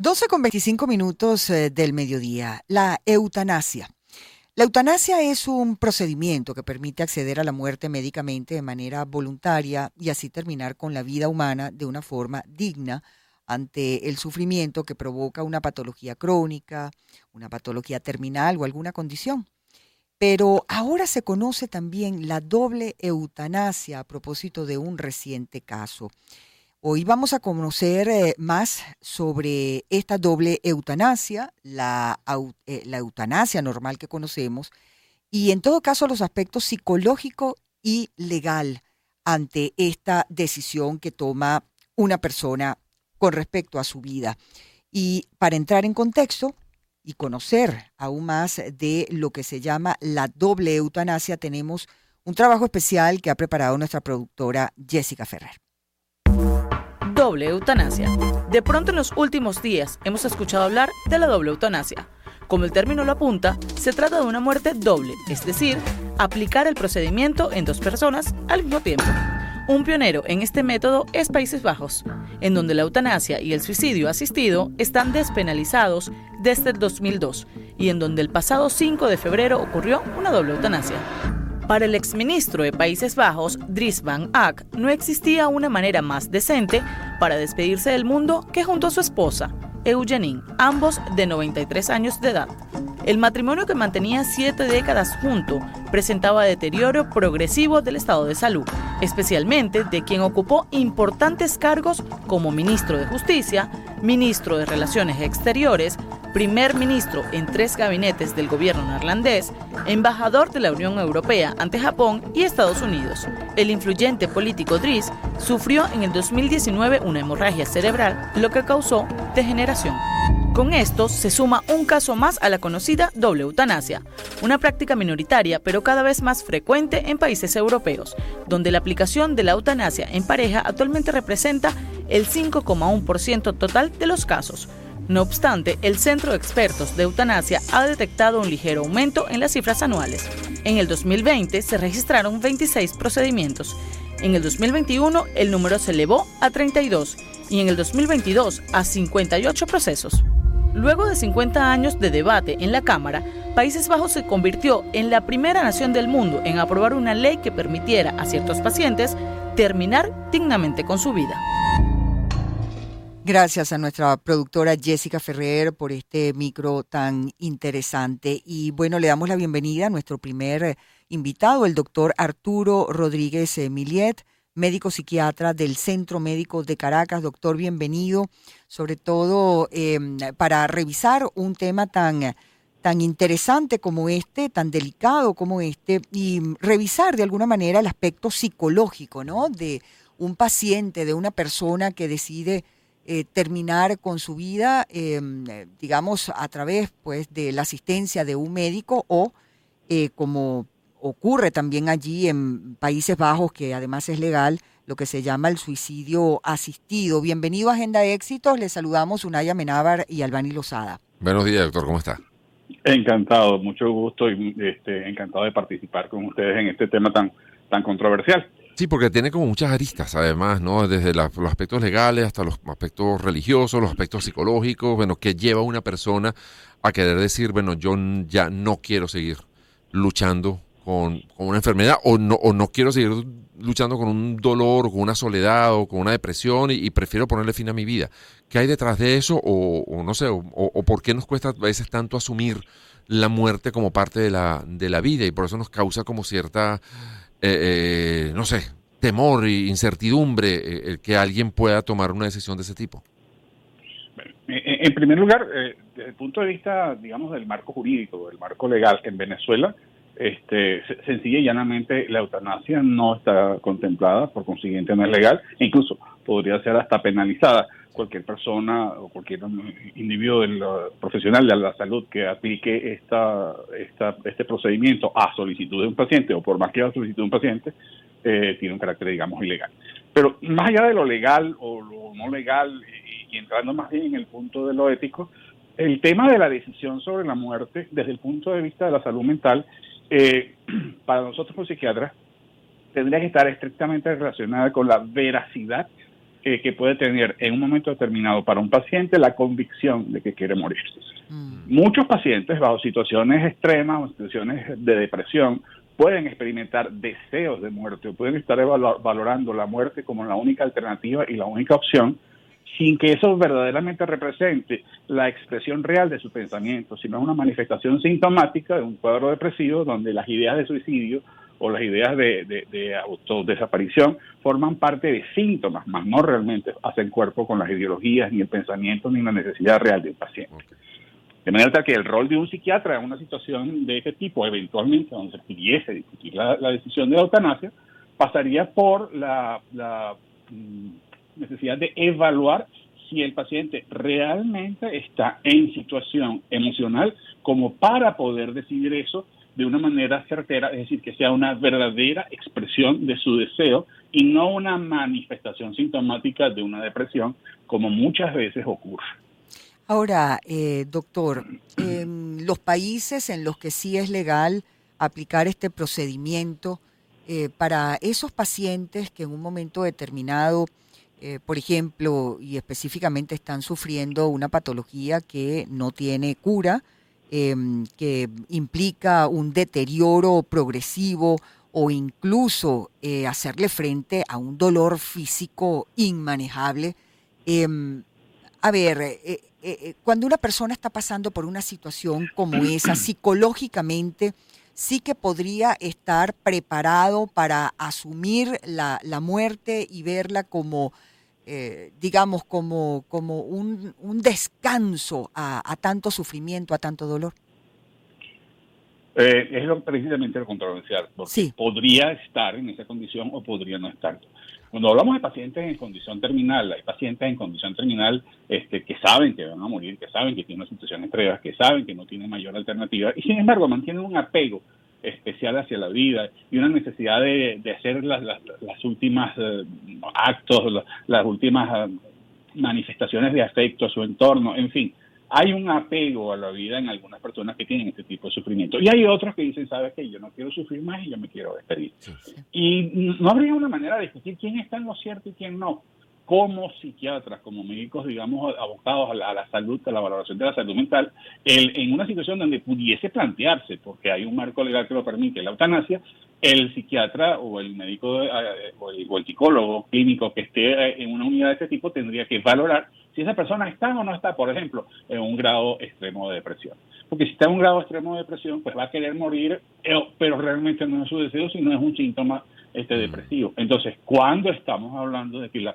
12 con 25 minutos eh, del mediodía. La eutanasia. La eutanasia es un procedimiento que permite acceder a la muerte médicamente de manera voluntaria y así terminar con la vida humana de una forma digna ante el sufrimiento que provoca una patología crónica, una patología terminal o alguna condición. Pero ahora se conoce también la doble eutanasia a propósito de un reciente caso. Hoy vamos a conocer eh, más sobre esta doble eutanasia, la, eh, la, eutanasia normal que conocemos, y en todo caso los aspectos psicológico y legal ante esta decisión que toma una persona con respecto a su vida. Y para entrar en contexto y conocer aún más de lo que se llama la doble eutanasia, tenemos un trabajo especial que ha preparado nuestra productora Jessica Ferrer doble eutanasia. De pronto en los últimos días hemos escuchado hablar de la doble eutanasia. Como el término lo apunta, se trata de una muerte doble, es decir, aplicar el procedimiento en dos personas al mismo tiempo. Un pionero en este método es Países Bajos, en donde la eutanasia y el suicidio asistido están despenalizados desde el 2002 y en donde el pasado 5 de febrero ocurrió una doble eutanasia. Para el exministro de Países Bajos, Dries Van Ack, no existía una manera más decente para despedirse del mundo que junto a su esposa, Eugenie, ambos de 93 años de edad. El matrimonio que mantenía siete décadas junto presentaba deterioro progresivo del estado de salud, especialmente de quien ocupó importantes cargos como ministro de Justicia, ministro de Relaciones Exteriores, primer ministro en tres gabinetes del gobierno neerlandés, embajador de la Unión Europea ante Japón y Estados Unidos. El influyente político Dries sufrió en el 2019 una hemorragia cerebral, lo que causó degeneración. Con esto se suma un caso más a la conocida doble eutanasia, una práctica minoritaria pero cada vez más frecuente en países europeos, donde la aplicación de la eutanasia en pareja actualmente representa el 5,1% total de los casos. No obstante, el Centro de Expertos de Eutanasia ha detectado un ligero aumento en las cifras anuales. En el 2020 se registraron 26 procedimientos. En el 2021 el número se elevó a 32 y en el 2022 a 58 procesos. Luego de 50 años de debate en la Cámara, Países Bajos se convirtió en la primera nación del mundo en aprobar una ley que permitiera a ciertos pacientes terminar dignamente con su vida. Gracias a nuestra productora Jessica Ferrer por este micro tan interesante. Y bueno, le damos la bienvenida a nuestro primer eh, invitado, el doctor Arturo Rodríguez eh, Miliet, médico psiquiatra del Centro Médico de Caracas. Doctor, bienvenido, sobre todo em, para revisar un tema tan, tan interesante como este, tan delicado como este, y revisar de alguna manera el aspecto psicológico, ¿no? De un paciente, de una persona que decide eh, terminar con su vida, em, digamos, a través pues, de la asistencia de un médico o eh, como ocurre también allí en Países Bajos, que además es legal, lo que se llama el suicidio asistido. Bienvenido a Agenda Éxitos, les saludamos Unaya Menábar y Albani Lozada. Buenos días, doctor, ¿cómo está? Encantado, mucho gusto y este, encantado de participar con ustedes en este tema tan, tan controversial. Sí, porque tiene como muchas aristas, además, ¿no? Desde los aspectos legales hasta los aspectos religiosos, los aspectos psicológicos, bueno, que lleva a una persona a querer decir, bueno, yo ya no quiero seguir luchando con, una enfermedad o no, o no quiero seguir luchando con un dolor, con una soledad o con una depresión y, prefiero ponerle fin a mi vida. ¿Qué hay detrás de eso? O, no sé, o, o, por qué nos cuesta a veces tanto asumir la muerte como parte de la, de la vida y por eso nos causa como cierta eh, eh, no sé, temor e incertidumbre eh, que alguien pueda tomar una decisión de ese tipo? En primer lugar, desde el punto de vista, digamos, del marco jurídico, del marco legal en Venezuela, este, sencilla y llanamente la eutanasia no está contemplada, por consiguiente no es legal, e incluso podría ser hasta penalizada cualquier persona o cualquier individuo del, profesional de la salud que aplique esta, esta, este procedimiento a solicitud de un paciente o por más que a solicitud de un paciente, eh, tiene un carácter, digamos, ilegal. Pero más allá de lo legal o lo no legal y, entrando más bien en el punto de lo ético, el tema de la decisión sobre la muerte desde el punto de vista de la salud mental, eh, para nosotros como psiquiatras, tendría que estar estrictamente relacionada con la veracidad eh, que puede tener en un momento determinado para un paciente la convicción de que quiere morir. Mm. Muchos pacientes bajo situaciones extremas o situaciones de depresión pueden experimentar deseos de muerte o pueden estar valorando la muerte como la única alternativa y la única opción sin que eso verdaderamente represente la expresión real de su pensamiento, sino una manifestación sintomática de un cuadro depresivo donde las ideas de suicidio o las ideas de, de, autodesaparición forman parte de síntomas, más no realmente hacen cuerpo con las ideologías, ni el pensamiento, ni la necesidad real del paciente. De manera que el rol de un psiquiatra en una situación de este tipo, eventualmente, donde se pudiese discutir la, decisión de la eutanasia, pasaría por la, la mm, necesidad de evaluar si el paciente realmente está en situación emocional como para poder decidir eso de una manera certera, es decir, que sea una verdadera expresión de su deseo y no una manifestación sintomática de una depresión, como muchas veces ocurre. Ahora, eh, doctor, en los países en los que sí es legal aplicar este procedimiento, eh, para esos pacientes que en un momento determinado eh, por ejemplo, y específicamente están sufriendo una patología que no tiene cura, em, que implica un deterioro progresivo o incluso eh, hacerle frente a un dolor físico inmanejable. Em, a ver, eh, cuando una persona está pasando por una situación como esa, psicológicamente, sí que podría estar preparado para asumir la muerte y verla como eh, digamos, como, como un, un descanso a, tanto sufrimiento, a tanto dolor? Eh, es lo, precisamente lo controversial, porque podría estar en esa condición o podría no estar. Cuando hablamos de pacientes en condición terminal, hay pacientes en condición terminal este, que saben que van a morir, que saben que tienen una situación extrema, que saben que no tienen mayor alternativa y sin embargo mantienen un apego especial hacia la vida y una necesidad de, hacer las, las, últimas eh, actos, las, últimas eh, manifestaciones de afecto a su entorno, en fin. Hay un apego a la vida en algunas personas que tienen este tipo de sufrimiento. Y hay otros que dicen, sabes que yo no quiero sufrir más y yo me quiero despedir. Y no habría una manera de discutir quién está en lo cierto y quién no como psiquiatras, como médicos, digamos, abocados a la, salud, a la valoración de la salud mental, el, en una situación donde pudiese plantearse, porque hay un marco legal que lo permite, la eutanasia, el psiquiatra o el médico eh, o, el, psicólogo clínico que esté eh, en una unidad de este tipo tendría que valorar si esa persona está o no está, por ejemplo, en un grado extremo de depresión. Porque si está en un grado extremo de depresión, pues va a querer morir, eh, pero realmente no es su deseo, sino es un síntoma este depresivo. Entonces, cuando estamos hablando de que la,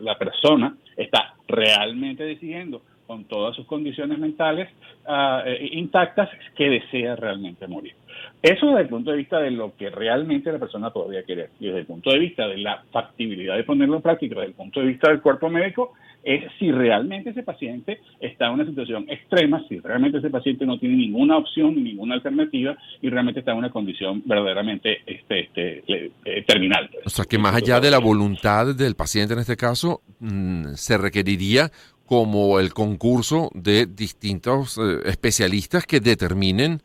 la persona está realmente decidiendo con todas sus condiciones mentales uh, intactas que desea realmente morir. Eso desde el punto de vista de lo que realmente la persona podría querer. Y desde el punto de vista de la factibilidad de ponerlo en práctica, desde el punto de vista del cuerpo médico, es si realmente ese paciente está en una situación extrema, si realmente ese paciente no tiene ninguna opción ni ninguna alternativa y realmente está en una condición verdaderamente este, este, eh, terminal. O sea que más allá de la voluntad del paciente en este caso, mm, se requeriría como el concurso de distintos eh, especialistas que determinen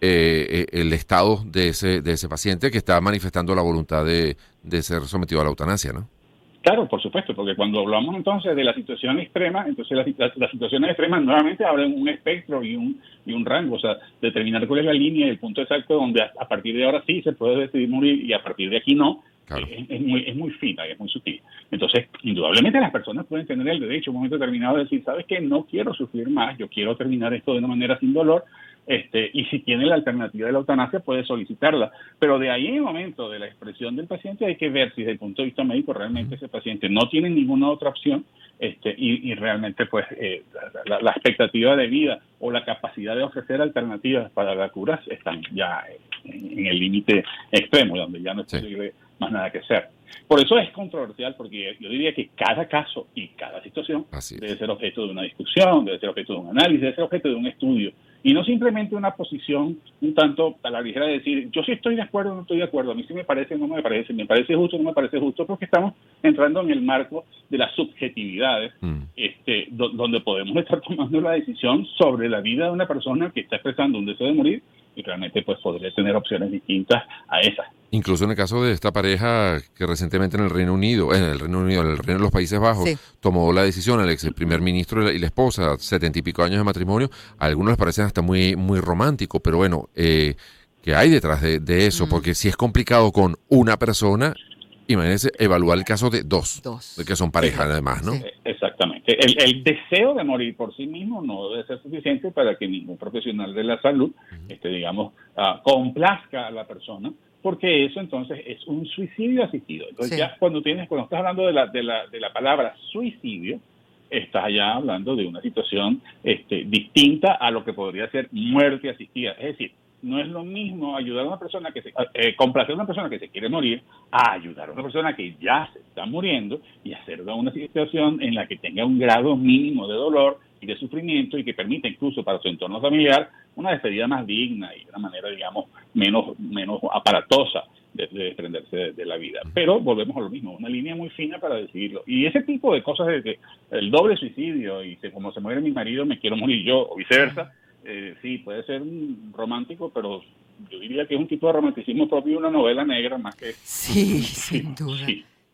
eh, el estado de ese, de ese paciente que está manifestando la voluntad de, de ser sometido a la eutanasia, ¿no? Claro, por supuesto, porque cuando hablamos entonces de la situación extrema, entonces las, las, situaciones extremas nuevamente abren un espectro y un, y un rango, o sea, determinar cuál es la línea y el punto exacto donde a, partir de ahora sí se puede decidir morir y a partir de aquí no, es, muy, es muy fina y es muy sutil. Entonces, indudablemente las personas pueden tener el derecho en un momento determinado de decir, sabes que no quiero sufrir más, yo quiero terminar esto de una manera sin dolor, este, y si tiene la alternativa de la eutanasia puede solicitarla. Pero de ahí en el momento de la expresión del paciente hay que ver si desde el punto de vista médico realmente ese paciente no tiene ninguna otra opción este, y, realmente pues eh, la, expectativa de vida o la capacidad de ofrecer alternativas para la cura están ya en, el límite extremo, donde ya no es posible más nada que hacer. Por eso es controversial, porque yo diría que cada caso y cada situación debe ser objeto de una discusión, debe ser objeto de un análisis, debe ser objeto de un estudio y no simplemente una posición un tanto a la ligera de decir, yo sí estoy de acuerdo o no estoy de acuerdo, a mí sí me parece o no me parece, me parece justo o no me parece justo, porque estamos entrando en el marco de las subjetividades, mm. este, donde podemos estar tomando la decisión sobre la vida de una persona que está expresando un deseo de morir y realmente pues podría tener opciones distintas a esas. Incluso en el caso de esta pareja que recientemente en el Reino Unido, en el Reino Unido, en el Reino de los Países Bajos, tomó la decisión, el ex primer ministro y la esposa, setenta y pico años de matrimonio, a algunos les parece hasta muy, muy romántico, pero bueno, eh, ¿qué hay detrás de, eso? Mm. Porque si es complicado con una persona, imagínense evaluar el caso de dos, de que son pareja además, ¿no? Exactamente. El, deseo de morir por sí mismo no debe ser suficiente para que ningún profesional de la salud, este, digamos, uh, complazca a la persona porque eso entonces es un suicidio asistido. Entonces ya cuando tienes, cuando estás hablando de la, de la, de la palabra suicidio, estás ya hablando de una situación este, distinta a lo que podría ser muerte asistida. Es decir, no es lo mismo ayudar a una persona que se, eh, complacer a una persona que se quiere morir a ayudar a una persona que ya se está muriendo y hacerlo una situación en la que tenga un grado mínimo de dolor y de sufrimiento y que permita incluso para su entorno familiar una despedida más digna y de una manera, digamos, menos, menos aparatosa de, desprenderse de, la vida. Pero volvemos a lo mismo, una línea muy fina para decidirlo. Y ese tipo de cosas de que el doble suicidio y como se muere mi marido, me quiero morir yo, o viceversa, eh, sí, puede ser romántico, pero yo diría que es un tipo de romanticismo propio de una novela negra más que... Sí, sin duda.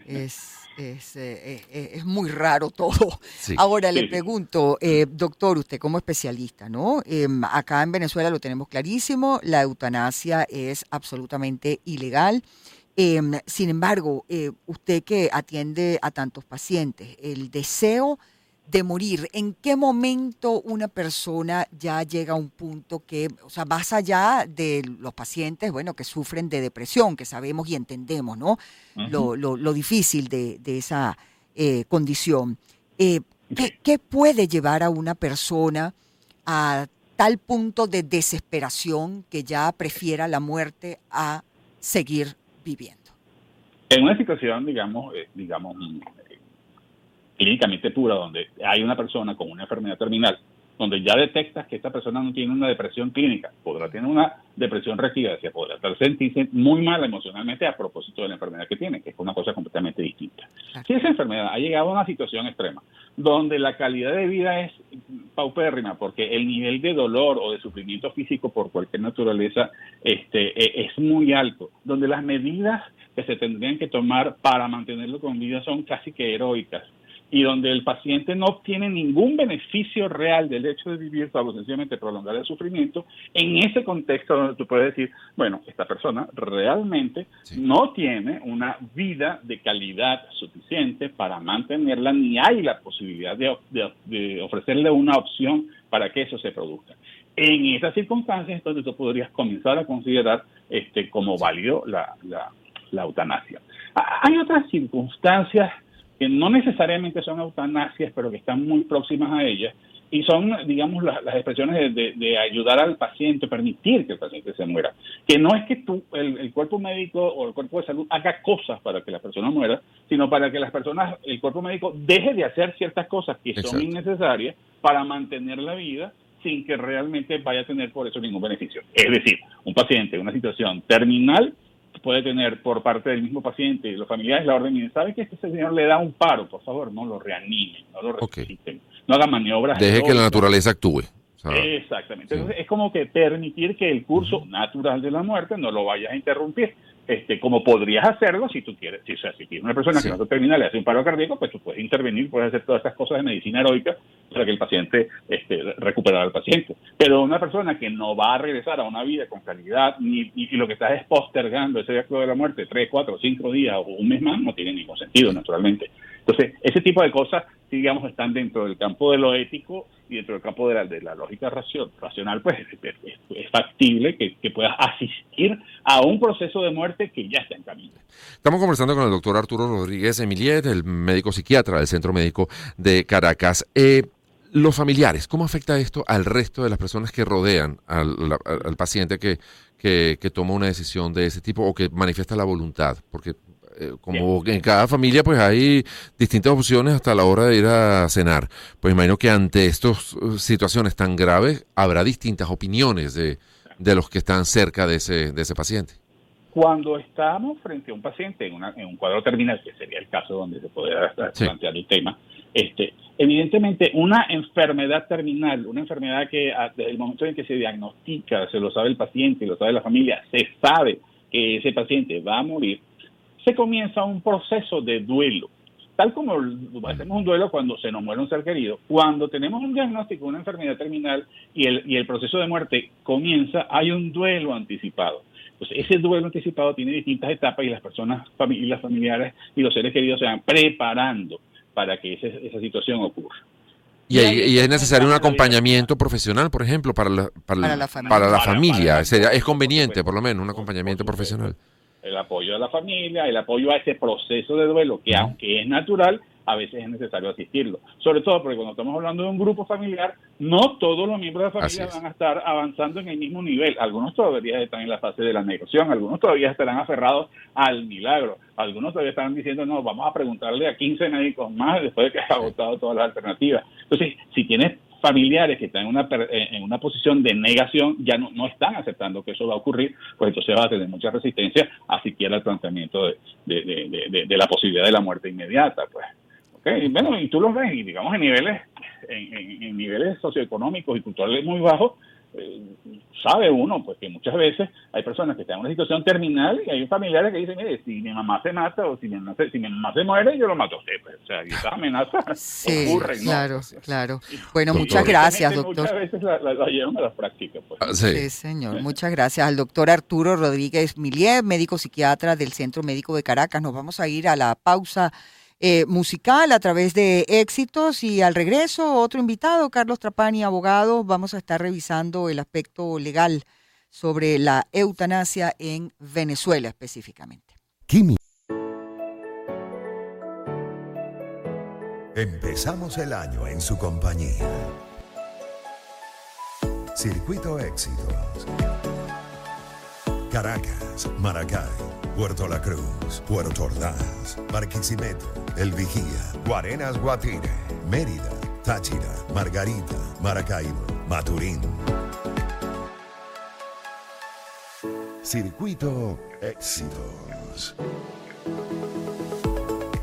Es, es, eh, eh, es, muy raro todo. Ahora le pregunto, doctor, usted como especialista, ¿no? Em, acá en Venezuela lo tenemos clarísimo, la eutanasia es absolutamente ilegal. Em, sin embargo, usted que atiende a tantos pacientes, el deseo de morir, ¿en qué momento una persona ya llega a un punto que, o sea, más allá de los pacientes, bueno, que sufren de depresión, que sabemos y entendemos, ¿no? lo, lo, difícil de, esa eh, condición. Eh, ¿qué, puede llevar a una persona a tal punto de desesperación que ya prefiera la muerte a seguir viviendo? En una situación, digamos, eh, digamos, clínicamente pura, donde hay una persona con una enfermedad terminal, donde ya detectas que esta persona no tiene una depresión clínica, podrá tener una depresión residencia, podrá sentirse muy mal emocionalmente a propósito de la enfermedad que tiene, que es una cosa completamente distinta. Si esa enfermedad ha llegado a una situación extrema, donde la calidad de vida es paupérrima, porque el nivel de dolor o de sufrimiento físico por cualquier naturaleza este, e, es muy alto, donde las medidas que se tendrían que tomar para mantenerlo con vida son casi que heroicas, y donde el paciente no obtiene ningún beneficio real del hecho de vivir, salvo sencillamente prolongar el sufrimiento, en ese contexto donde tú puedes decir, bueno, esta persona realmente no tiene una vida de calidad suficiente para mantenerla, ni hay la posibilidad de, ofrecerle una opción para que eso se produzca. En esas circunstancias es donde tú podrías comenzar a considerar este, como válido la, la eutanasia. Hay otras circunstancias que no necesariamente son eutanasias, pero que están muy próximas a ellas, y son, digamos, las, expresiones de, ayudar al paciente, permitir que el paciente se muera. Que no es que tú, el, cuerpo médico o el cuerpo de salud haga cosas para que la persona muera, sino para que las personas, el cuerpo médico deje de hacer ciertas cosas que son innecesarias para mantener la vida sin que realmente vaya a tener por eso ningún beneficio. Es decir, un paciente en una situación terminal puede tener por parte del mismo paciente y los familiares la orden y ¿sabe que este señor le da un paro? Por favor, no lo reanimen, no lo resuciten, no hagan maniobras. Deje que la naturaleza actúe. Exactamente. Entonces es como que permitir que el curso natural de la muerte no lo vayas a interrumpir este, como podrías hacerlo si tú quieres. Si, o sea, si tienes una persona que no termina, le hace un paro cardíaco, pues tú puedes intervenir, puedes hacer todas estas cosas de medicina heroica para que el paciente este, recuperara al paciente. Pero una persona que no va a regresar a una vida con calidad, ni, y lo que estás es postergando ese acto de la muerte tres, cuatro, cinco días o un mes más, no tiene ningún sentido, naturalmente. Entonces, ese tipo de cosas, digamos, están dentro del campo de lo ético y dentro del campo de la, de la lógica racional, pues es, factible que, que puedas asistir a un proceso de muerte que ya está en camino. Estamos conversando con el doctor Arturo Rodríguez Emiliet, el médico psiquiatra del Centro Médico de Caracas. Eh, los familiares, ¿cómo afecta esto al resto de las personas que rodean al, paciente que, que, que, toma una decisión de ese tipo o que manifiesta la voluntad? Porque como en cada familia pues hay distintas opciones hasta la hora de ir a cenar. Pues imagino que ante estas uh, situaciones tan graves habrá distintas opiniones de, de los que están cerca de ese, de ese paciente. Cuando estamos frente a un paciente en, una, en un cuadro terminal, que sería el caso donde se podría plantear el tema, este, Evidentemente, una enfermedad terminal, una enfermedad que desde el momento en que se diagnostica, se lo sabe el paciente, lo sabe la familia, se sabe que ese paciente va a morir, se comienza un proceso de duelo. Tal como hacemos un duelo cuando se nos muere un ser querido, cuando tenemos un diagnóstico de una enfermedad terminal y el, y el proceso de muerte comienza, hay un duelo anticipado. Pues ese duelo anticipado tiene distintas etapas y las personas, y las familiares y los seres queridos se van preparando para que esa situación ocurra. Y, es necesario un acompañamiento profesional, por ejemplo, para la, para, la, familia. es conveniente, por lo menos, un acompañamiento profesional. El apoyo de la familia, el apoyo a ese proceso de duelo, que aunque es natural, a veces es necesario asistirlo. Sobre todo porque cuando estamos hablando de un grupo familiar, no todos los miembros de la familia van a estar avanzando en el mismo nivel. Algunos todavía están en la fase de la negación, algunos todavía estarán aferrados al milagro, algunos todavía están diciendo, no, vamos a preguntarle a 15 médicos más después de que haya agotado todas las alternativas. Entonces, si tienes familiares que están en una, en una posición de negación ya no, no están aceptando que eso va a ocurrir, pues entonces va a tener mucha resistencia a siquiera el planteamiento de, de, de la posibilidad de la muerte inmediata. pues bueno, y tú lo ves, y digamos en niveles, en, niveles socioeconómicos y culturales muy bajos, eh, sabe uno pues que muchas veces hay personas que están en una situación terminal y hay familiares que dicen, mire, si mi mamá se mata o si mi mamá se, si mi mamá se muere, yo lo mato a usted. Pues, o sea, y esas amenazas sí, ocurren. Claro, claro. Bueno, muchas gracias, doctor. Muchas veces la, la, llevan a la práctica. Pues. Ah, sí. señor. Muchas gracias al doctor Arturo Rodríguez Milier, médico psiquiatra del Centro Médico de Caracas. Nos vamos a ir a la pausa eh, musical a través de éxitos y al regreso otro invitado, Carlos Trapani, abogado, vamos a estar revisando el aspecto legal sobre la eutanasia en Venezuela específicamente. Kimi. Empezamos el año en su compañía. Circuito Éxitos. Caracas, Maracay, Puerto La Cruz, Puerto Ordaz, Barquisimeto, El Vigía, Guarenas Guatire, Mérida, Táchira, Margarita, Maracaibo, Maturín. Circuito Éxitos.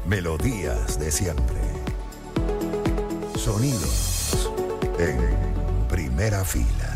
Melodías de siempre. Sonidos en primera fila.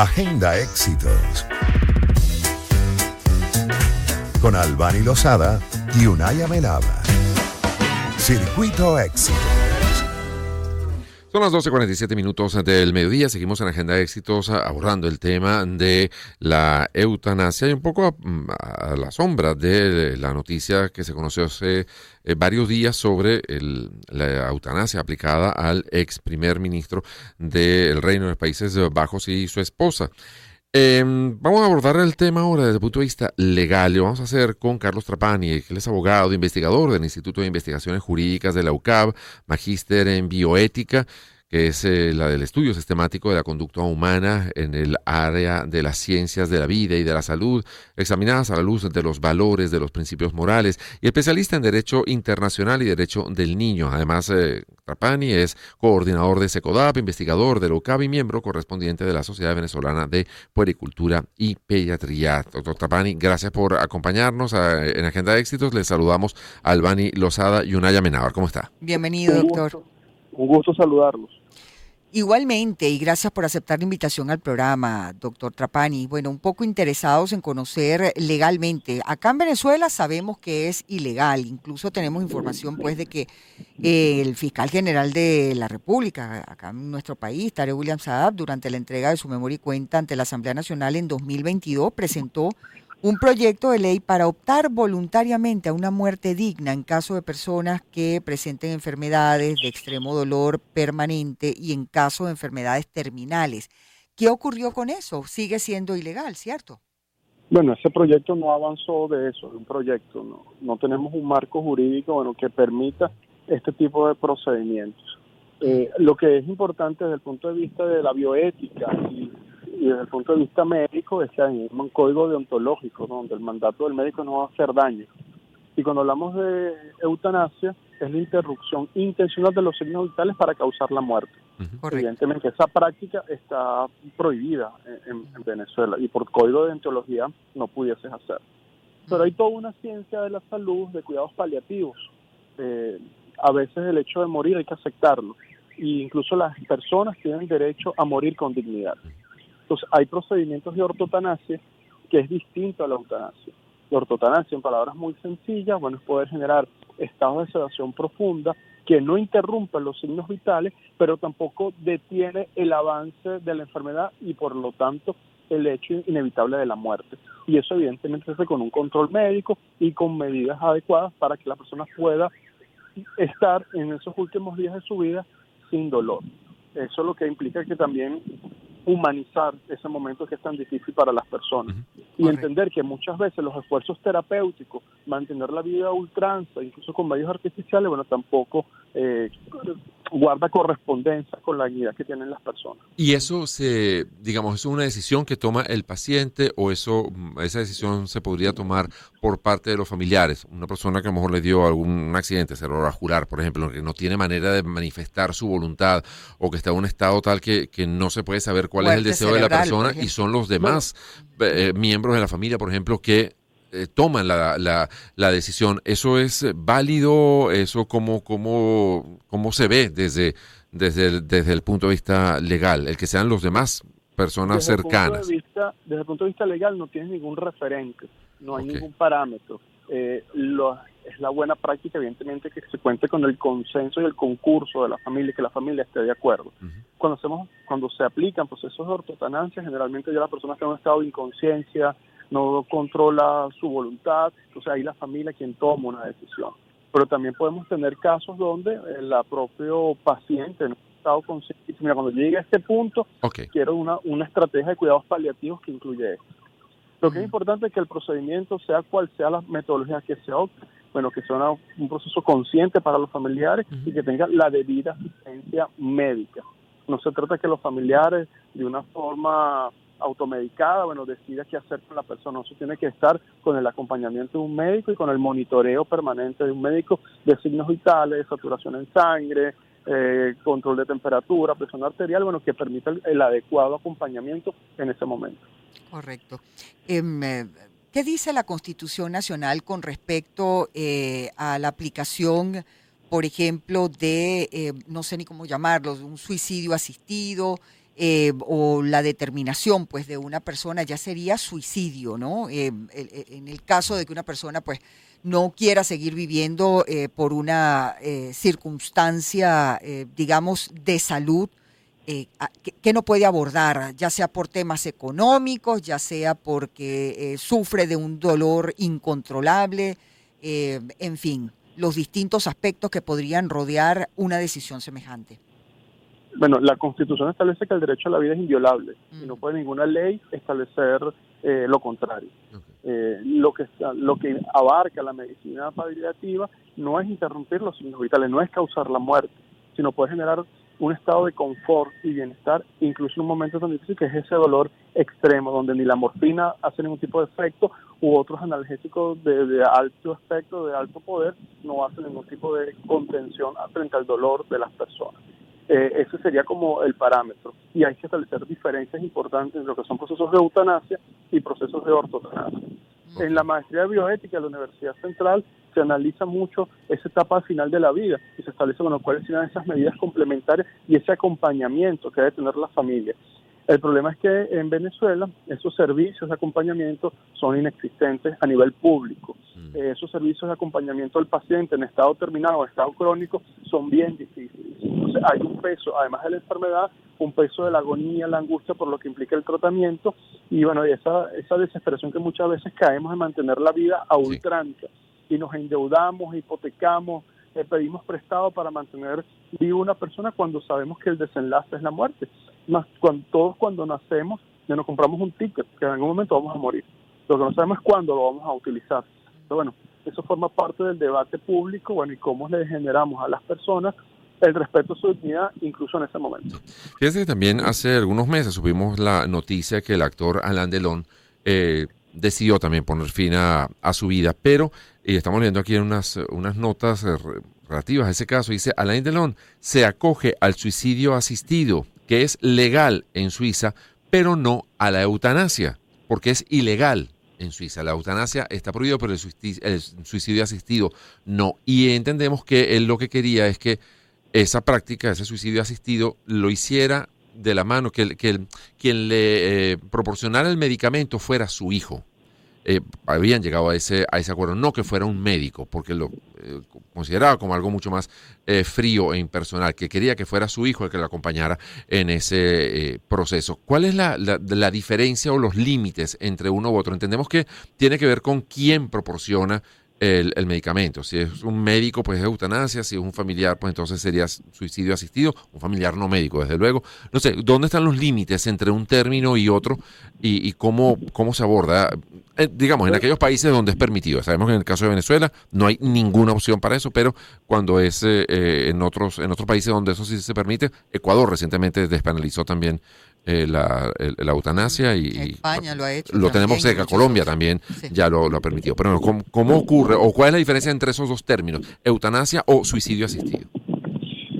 Agenda Éxitos. Con Albani Lozada y Unaya Menaba. Circuito Éxitos. Son las 12.47 minutos del mediodía. Seguimos en Agenda de Éxitos abordando el tema de la eutanasia y un poco a, la sombra de la noticia que se conoció hace eh, varios días sobre la eutanasia aplicada al ex primer ministro del Reino de los Países Bajos y su esposa. Em, vamos a abordar el tema ahora desde el punto de vista legal. Lo vamos a hacer con Carlos Trapani, que es abogado, investigador del Instituto de Investigaciones Jurídicas de la UCAB, magíster en bioética que es eh, la del estudio sistemático de la conducta humana en el área de las ciencias de la vida y de la salud, examinadas a la luz de los valores, de los principios morales, y especialista en Derecho Internacional y Derecho del Niño. Además, eh, Trapani es coordinador de SECODAP, investigador de la y miembro correspondiente de la Sociedad Venezolana de Puericultura y Pediatría. Doctor Trapani, gracias por acompañarnos en Agenda de Éxitos. Les saludamos a Albani Lozada y Unaya Menábar. ¿Cómo está? Bienvenido, doctor. Un gusto saludarlos. Igualmente, y gracias por aceptar la invitación al programa, doctor Trapani. Bueno, un poco interesados en conocer legalmente. Acá en Venezuela sabemos que es ilegal, incluso tenemos información pues de que eh, el fiscal general de la República, acá en nuestro país, Tarek William Saab, durante la entrega de su memoria y cuenta ante la Asamblea Nacional en 2022, presentó un proyecto de ley para optar voluntariamente a una muerte digna en caso de personas que presenten enfermedades de extremo dolor permanente y en caso de enfermedades terminales. ¿Qué ocurrió con eso? Sigue siendo ilegal, ¿cierto? Bueno, ese proyecto no avanzó de eso, de un proyecto. No, no tenemos un marco jurídico bueno, que permita este tipo de procedimientos. Eh, lo que es importante desde el punto de vista de la bioética y y desde el punto de vista médico está en un código deontológico donde el mandato del médico no va a hacer daño. Y cuando hablamos de eutanasia, es la interrupción intencional de los signos vitales para causar la muerte. Evidentemente, esa práctica está prohibida en, Venezuela y por código de deontología no pudieses hacer. Pero hay toda una ciencia de la salud, de cuidados paliativos. Eh, a veces el hecho de morir hay que aceptarlo. E incluso las personas tienen derecho a morir con dignidad. Entonces, hay procedimientos de ortotanasia que es distinto a la eutanasia. La ortotanasia, en palabras muy sencillas, bueno, es poder generar estados de sedación profunda que no interrumpen los signos vitales, pero tampoco detiene el avance de la enfermedad y por lo tanto el hecho inevitable de la muerte. Y eso evidentemente se hace con un control médico y con medidas adecuadas para que la persona pueda estar en esos últimos días de su vida sin dolor. Eso lo que implica que también humanizar ese momento que es tan difícil para las personas y entender que muchas veces los esfuerzos terapéuticos, mantener la vida a ultranza, incluso con medios artificiales, bueno, tampoco eh, guarda correspondencia con la guía que tienen las personas. ¿Y eso se, digamos, es una decisión que toma el paciente o eso, esa decisión se podría tomar por parte de los familiares? Una persona que a lo mejor le dio algún accidente cerebrovascular, por ejemplo, que no tiene manera de manifestar su voluntad o que está en un estado tal que, que no se puede saber cuál es el deseo de la persona y son los demás eh, miembros de la familia, por ejemplo, que eh, toman la, la, la, decisión. ¿Eso es válido? ¿Eso cómo, cómo, cómo se ve desde, desde, el, desde el punto de vista legal? El que sean los demás personas cercanas. vista, desde el punto de vista legal no tienes ningún referente, no hay ningún parámetro. Eh, lo, es la buena práctica, evidentemente, que se cuente con el consenso y el concurso de la familia, que la familia esté de acuerdo. Cuando hacemos, cuando se aplican procesos de ortotanancia, generalmente ya la persona está en un estado de inconsciencia, no controla su voluntad, entonces ahí la familia quien toma una decisión. Pero también podemos tener casos donde el propio paciente no ha estado consciente, mira, cuando llegue a este punto, quiero una, una estrategia de cuidados paliativos que incluye esto. Lo que es importante es que el procedimiento, sea cual sea la metodología que se opte, bueno, que sea un proceso consciente para los familiares y que tenga la debida asistencia médica. No se trata de que los familiares de una forma automedicada, bueno, decida qué hacer con la persona. Eso tiene que estar con el acompañamiento de un médico y con el monitoreo permanente de un médico de signos vitales, saturación en sangre, eh, control de temperatura, presión arterial, bueno, que permita el, adecuado acompañamiento en ese momento. Correcto. Em, eh, ¿Qué dice la Constitución Nacional con respecto eh, a la aplicación, por ejemplo, de, no sé ni cómo llamarlo, un suicidio asistido? eh, o la determinación pues de una persona ya sería suicidio, ¿no? Eh, en el caso de que una persona pues no quiera seguir viviendo eh, por una circunstancia, digamos, de salud que, no puede abordar, ya sea por temas económicos, ya sea porque sufre de un dolor incontrolable, en fin, los distintos aspectos que podrían rodear una decisión semejante. Bueno, la Constitución establece que el derecho a la vida es inviolable y no mm. puede ninguna ley establecer eh, lo contrario. Eh, lo que lo que abarca la medicina paliativa no es interrumpir los signos vitales, no es causar la muerte, sino puede generar un estado de confort y bienestar, incluso en un momento tan difícil que es ese dolor extremo, donde ni la morfina hace ningún tipo de efecto u otros analgésicos de, de alto efecto, de alto poder, no hacen ningún tipo de contención frente al dolor de las personas. Eh, ese sería como el parámetro. Y hay que establecer diferencias importantes entre lo que son procesos de eutanasia y procesos de ortotanasia. En la maestría de bioética de la Universidad Central se analiza mucho esa etapa final de la vida y se establece bueno, cuáles serían esas medidas complementarias y ese acompañamiento que debe tener la familia. El problema es que en Venezuela esos servicios de acompañamiento son inexistentes a nivel público. Mm. Eh, esos servicios de acompañamiento al paciente en estado terminado o estado crónico son bien difíciles. Entonces hay un peso, además de la enfermedad, un peso de la agonía, la angustia por lo que implica el tratamiento y bueno, esa, esa desesperación que muchas veces caemos en mantener la vida a ultranza y nos endeudamos, hipotecamos, eh, pedimos prestado para mantener viva una persona cuando sabemos que el desenlace es la muerte cuando, todos cuando nacemos nos compramos un ticket que en algún momento vamos a morir. Lo que no sabemos es cuándo lo vamos a utilizar. Pero bueno, eso forma parte del debate público, bueno, y cómo le generamos a las personas el respeto a su dignidad, incluso en ese momento. Fíjense que también hace algunos meses supimos la noticia que el actor Alain Delon eh, decidió también poner fin a, su vida, pero, y estamos leyendo aquí unas, unas notas eh, relativas a ese caso, dice, Alain Delon se acoge al suicidio asistido que es legal en Suiza, pero no a la eutanasia, porque es ilegal en Suiza. La eutanasia está prohibida, pero el suicidio, asistido no. Y entendemos que él lo que quería es que esa práctica, ese suicidio asistido, lo hiciera de la mano, que, que quien le eh, proporcionara el medicamento fuera su hijo. Eh, habían llegado a ese, a ese acuerdo, no que fuera un médico, porque lo eh, consideraba como algo mucho más frío e impersonal, que quería que fuera su hijo el que lo acompañara en ese proceso. ¿Cuál es la, la, diferencia o los límites entre uno u otro? Entendemos que tiene que ver con quién proporciona el, medicamento. Si es un médico, pues es eutanasia. Si es un familiar, pues entonces sería suicidio asistido. Un familiar no médico, desde luego. No sé, ¿dónde están los límites entre un término y otro y, cómo, cómo se aborda? Eh, digamos, en aquellos países donde es permitido. Sabemos que en el caso de Venezuela no hay ninguna opción para eso, pero cuando es eh, eh, en, otros, en otros países donde eso sí se permite, Ecuador recientemente despenalizó también eh, la, eutanasia y España lo ha hecho. Lo tenemos cerca, Colombia también ya lo, ha permitido. Pero ¿cómo, ocurre o cuál es la diferencia entre esos dos términos, eutanasia o suicidio asistido?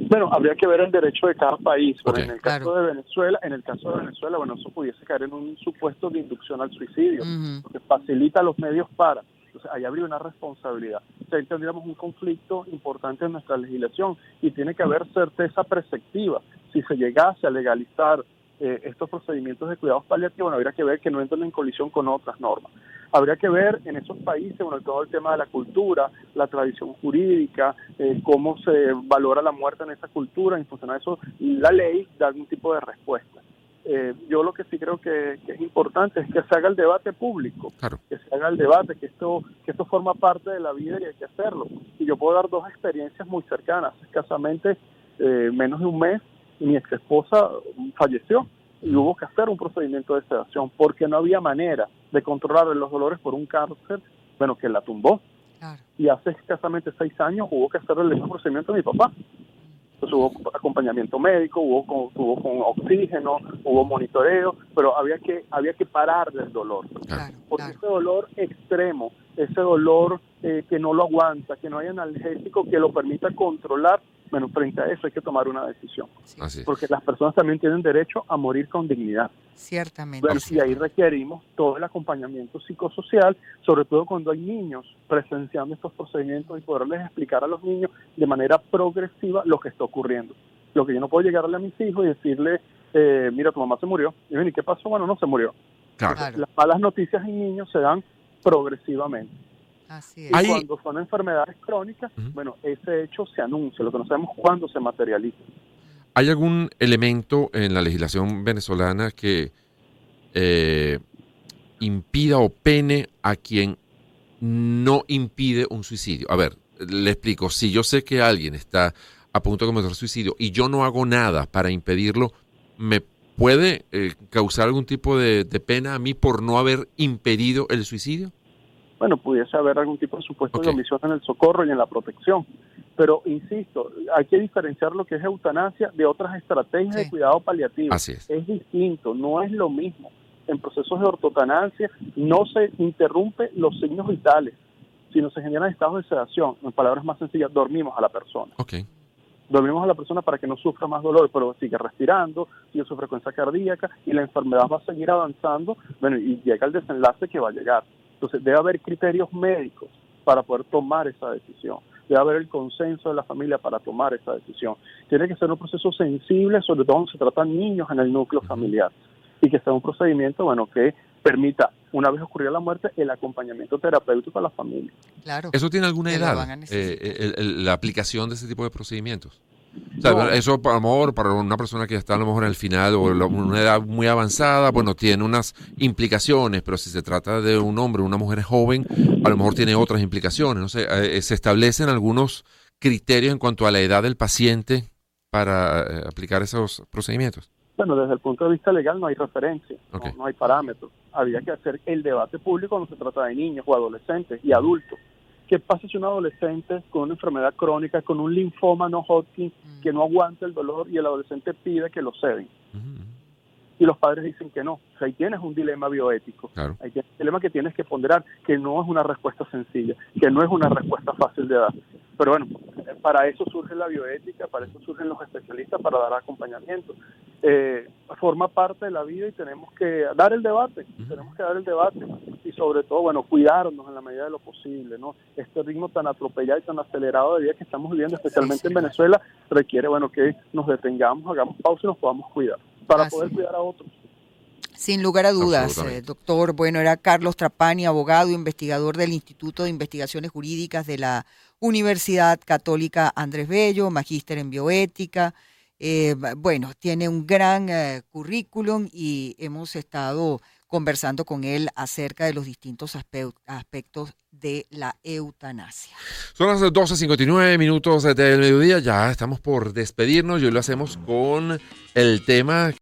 Bueno, habría que ver el derecho de cada país. en el caso de Venezuela, en el caso de Venezuela, bueno, eso pudiese caer en un supuesto de inducción al suicidio, porque facilita los medios para. Entonces, ahí habría una responsabilidad. O ahí tendríamos un conflicto importante en nuestra legislación y tiene que haber certeza preceptiva. Si se llegase a legalizar eh, estos procedimientos de cuidados paliativos, bueno, habría que ver que no entren en colisión con otras normas. Habría que ver en esos países, bueno, todo el tema de la cultura, la tradición jurídica, eh, cómo se valora la muerte en esa cultura, en función a eso, la ley da algún tipo de respuesta. Eh, yo lo que sí creo que, es importante es que se haga el debate público, que se haga el debate, que esto, que esto forma parte de la vida y hay que hacerlo. Y yo puedo dar dos experiencias muy cercanas. Escasamente menos de un mes mi ex esposa falleció y hubo que hacer un procedimiento de sedación porque no había manera de controlar los dolores por un cáncer, bueno, que la tumbó. Y hace escasamente seis años hubo que hacer el mismo procedimiento a mi papá. Entonces hubo acompañamiento médico, hubo con, hubo con oxígeno, hubo monitoreo, pero había que había que parar del dolor. porque ese dolor extremo, ese dolor eh, que no lo aguanta, que no hay analgésico que lo permita controlar, bueno, frente a eso hay que tomar una decisión. Porque las personas también tienen derecho a morir con dignidad. Ciertamente. y ahí requerimos todo el acompañamiento psicosocial, sobre todo cuando hay niños presenciando estos procedimientos y poderles explicar a los niños de manera progresiva lo que está ocurriendo. Lo que yo no puedo llegarle a mis hijos y decirle eh, mira, tu mamá se murió. Y yo, ¿y qué pasó? Bueno, no se murió. Claro. Las malas noticias en niños se dan progresivamente. Así Y cuando son enfermedades crónicas, bueno, ese hecho se anuncia, lo que no sabemos cuándo se materializa. ¿Hay algún elemento en la legislación venezolana que eh, impida o pene a quien no impide un suicidio? A ver, le explico. Si yo sé que alguien está a punto de cometer suicidio y yo no hago nada para impedirlo, ¿me puede eh, causar algún tipo de, de pena a mí por no haber impedido el suicidio? Bueno, pudiese haber algún tipo de supuesto de omisión en el socorro y en la protección. Pero, insisto, hay que diferenciar lo que es eutanasia de otras estrategias Sí. de cuidado paliativo. Así es. es distinto, no es lo mismo. En procesos de ortotanasia no se interrumpe los signos vitales, sino se generan estados de sedación. En palabras más sencillas, dormimos a la persona. Ok. Dormimos a la persona para que no sufra más dolor, pero sigue respirando, sigue su frecuencia cardíaca y la enfermedad va a seguir avanzando, bueno, y llega el desenlace que va a llegar. Entonces, debe haber criterios médicos para poder tomar esa decisión. Debe haber el consenso de la familia para tomar esa decisión. Tiene que ser un proceso sensible, sobre todo cuando se tratan niños en el núcleo familiar. Y que sea un procedimiento, bueno, que permita, una vez ocurrida la muerte, el acompañamiento terapéutico a la familia. Claro. ¿Eso tiene alguna edad? eh, el- el- la aplicación de ese tipo de procedimientos. O sea, No. eso a lo mejor para una persona que está a lo mejor en el final o en una edad muy avanzada, bueno, tiene unas implicaciones, pero si se trata de un hombre o una mujer joven, a lo mejor tiene otras implicaciones. No sé, eh, se establecen algunos criterios en cuanto a la edad del paciente para eh, aplicar esos procedimientos. Bueno, desde el punto de vista legal no hay referencia, no- no, hay parámetros. Habría que hacer el debate público cuando se trata de niños o adolescentes y adultos. ¿Qué pasa si un adolescente con una enfermedad crónica, con un linfoma no Hodgkin, Mm. que no aguanta el dolor y el adolescente pide que lo ceden? Y los padres dicen que no. O sea, ahí tienes un dilema bioético. Claro. Ahí tienes un dilema que tienes que ponderar, que no es una respuesta sencilla, que no es una respuesta fácil de dar. Pero bueno, para eso surge la bioética, para eso surgen los especialistas, para dar acompañamiento. Eh, forma parte de la vida y tenemos que dar el debate, tenemos que dar el debate y sobre todo, bueno, cuidarnos en la medida de lo posible, ¿no? Este ritmo tan atropellado y tan acelerado de vida que estamos viviendo, especialmente en. Venezuela, requiere, bueno, que nos detengamos, hagamos pausa y nos podamos cuidar para poder cuidar a otros. Sin lugar a dudas, eh, doctor. Bueno, era Carlos Trapani, abogado, investigador del Instituto de Investigaciones Jurídicas de la Universidad Católica Andrés Bello, magíster en bioética. Eh, bueno, tiene un gran eh, currículum y hemos estado conversando con él acerca de los distintos aspe- aspectos de la eutanasia. Son las 12.59 minutos del mediodía, ya estamos por despedirnos y hoy lo hacemos con el tema